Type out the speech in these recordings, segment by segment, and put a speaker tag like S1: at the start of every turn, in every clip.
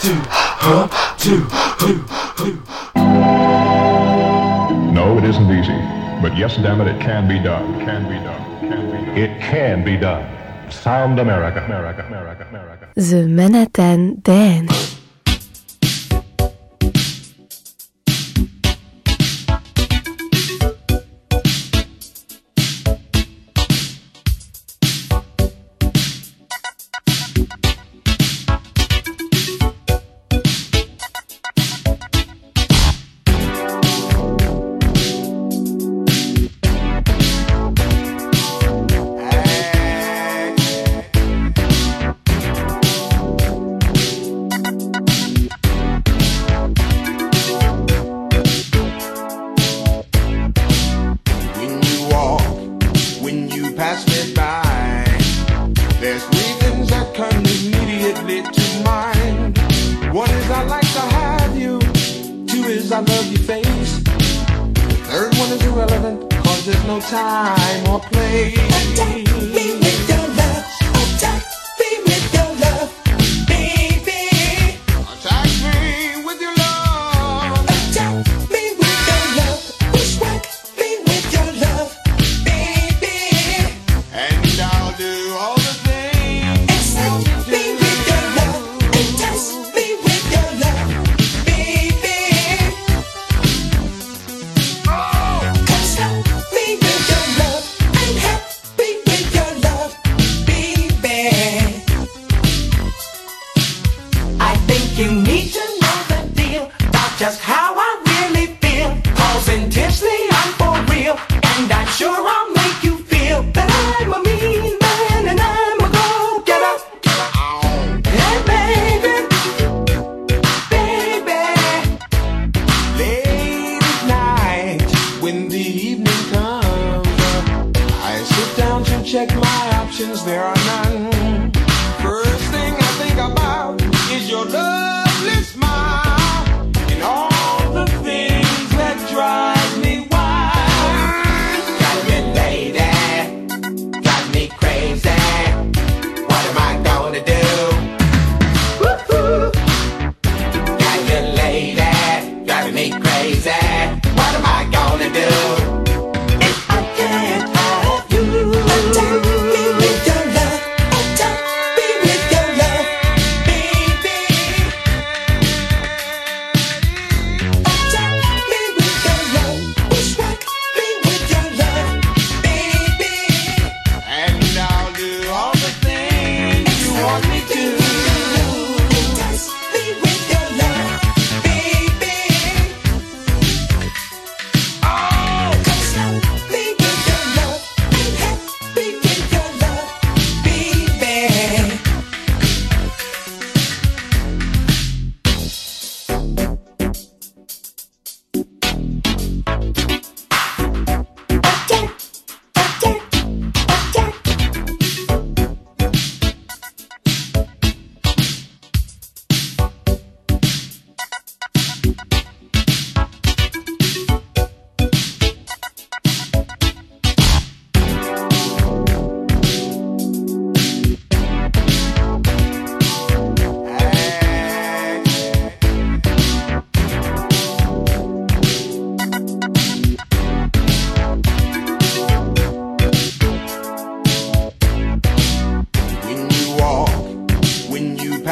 S1: two, huh, two, two, two. No, it isn't easy. But yes, damn it, it can be done. Can be done. Can be done. It can be done. Sound America. America. America. America.
S2: The Manhattan Dance.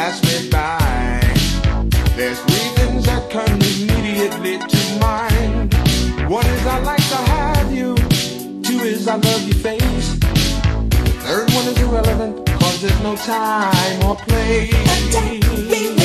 S3: pass me by. There's reasons that come immediately to mind. One is I like to have you. Two is I love your face. Third one is irrelevant, cause there's no time or place.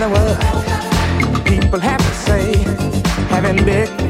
S4: Matter what people have to say. Having big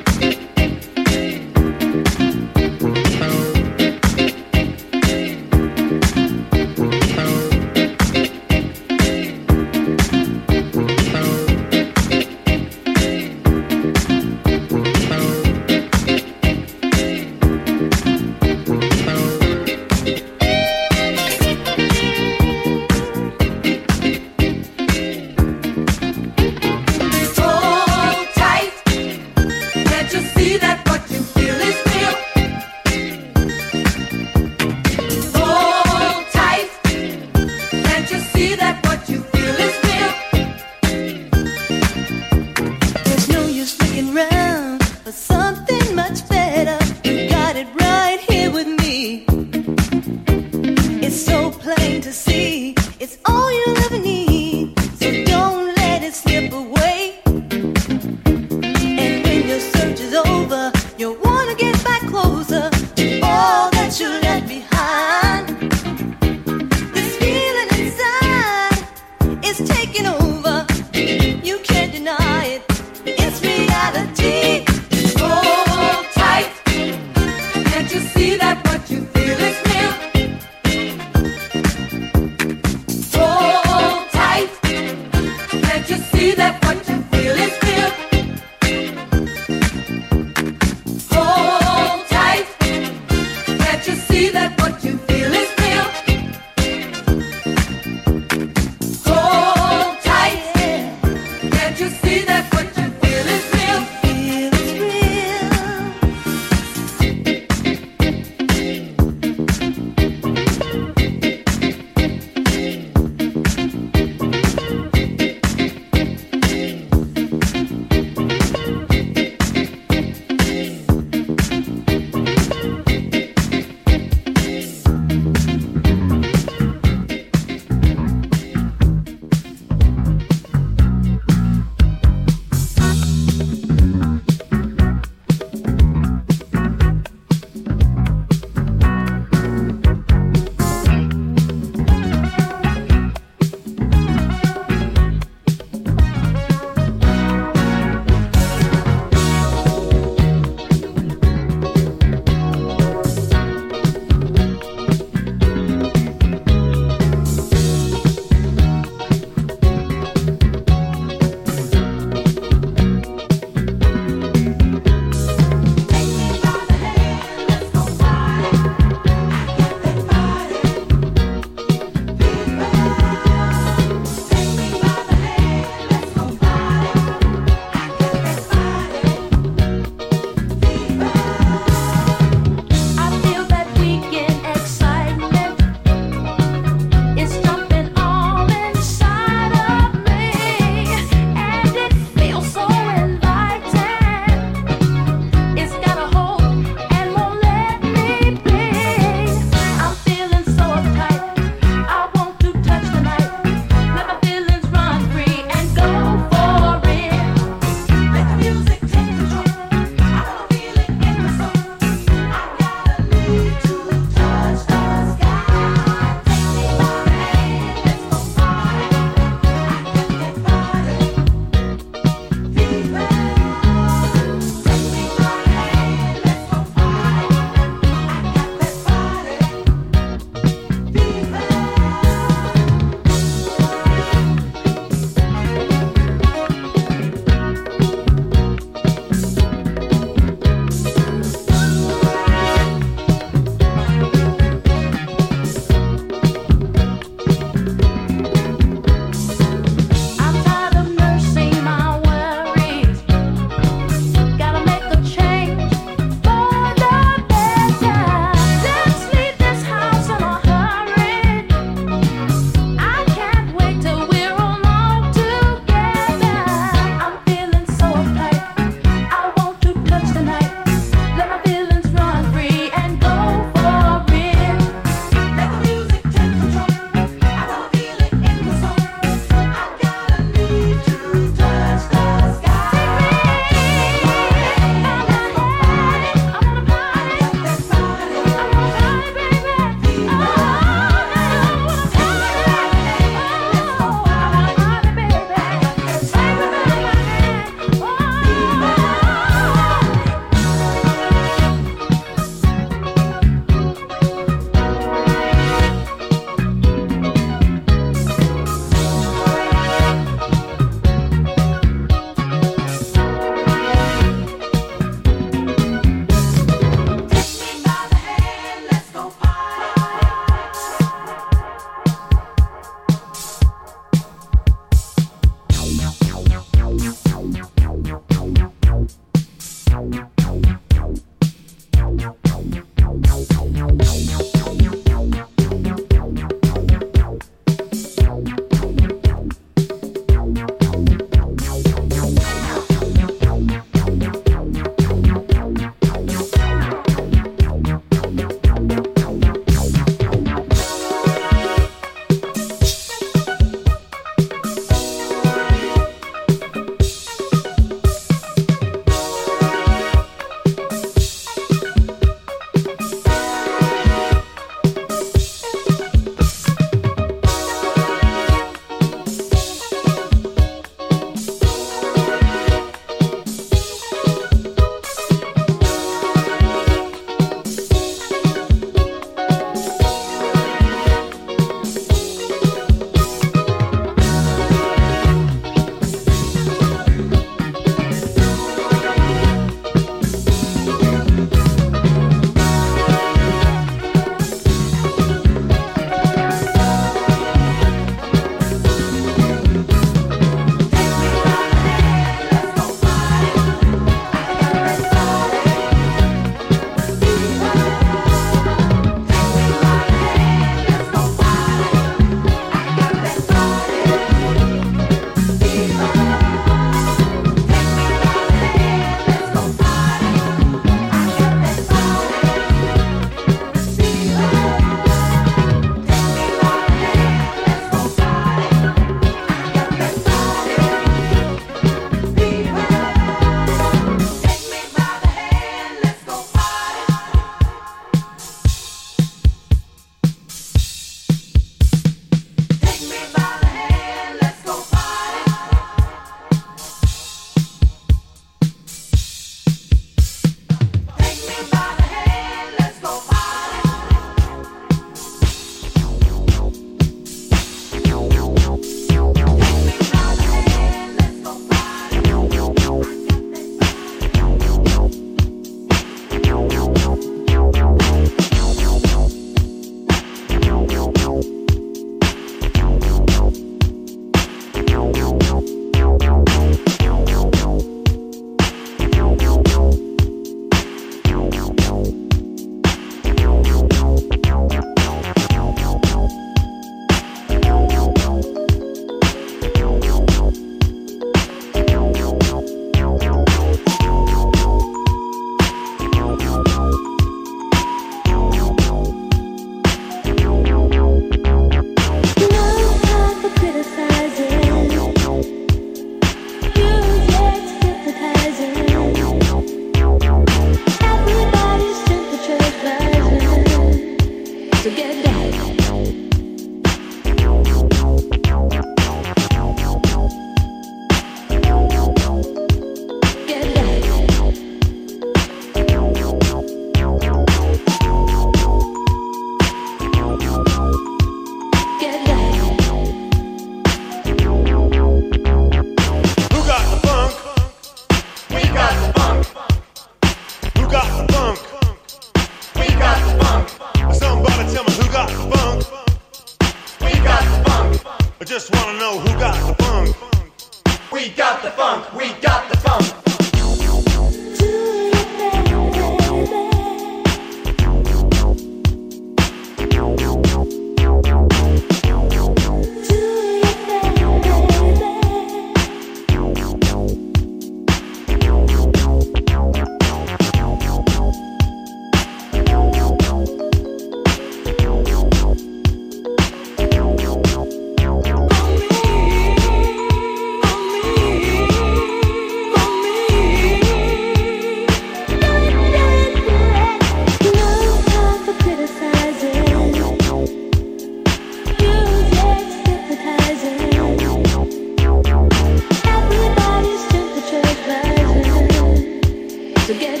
S4: again.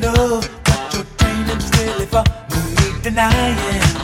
S4: know that your training's really for. No
S5: need denying.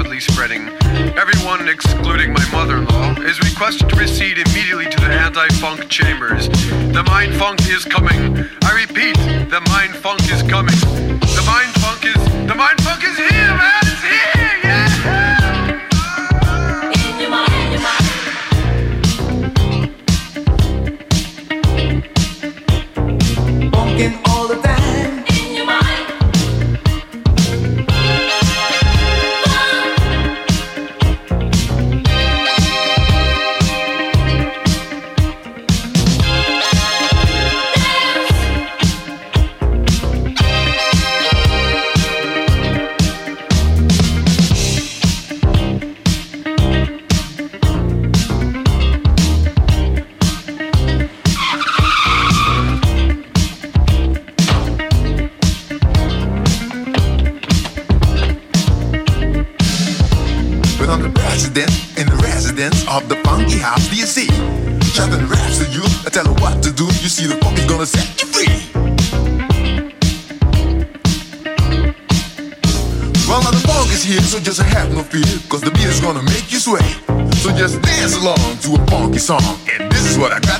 S5: Rapidly spreading. Everyone, excluding my mother-in-law, is requested to proceed immediately to the anti-funk chambers. The mind funk is coming. I repeat, the mind funk is coming. The mind funk is the mind
S6: song. And this is what I got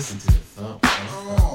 S6: Listen to
S7: the thump. thump.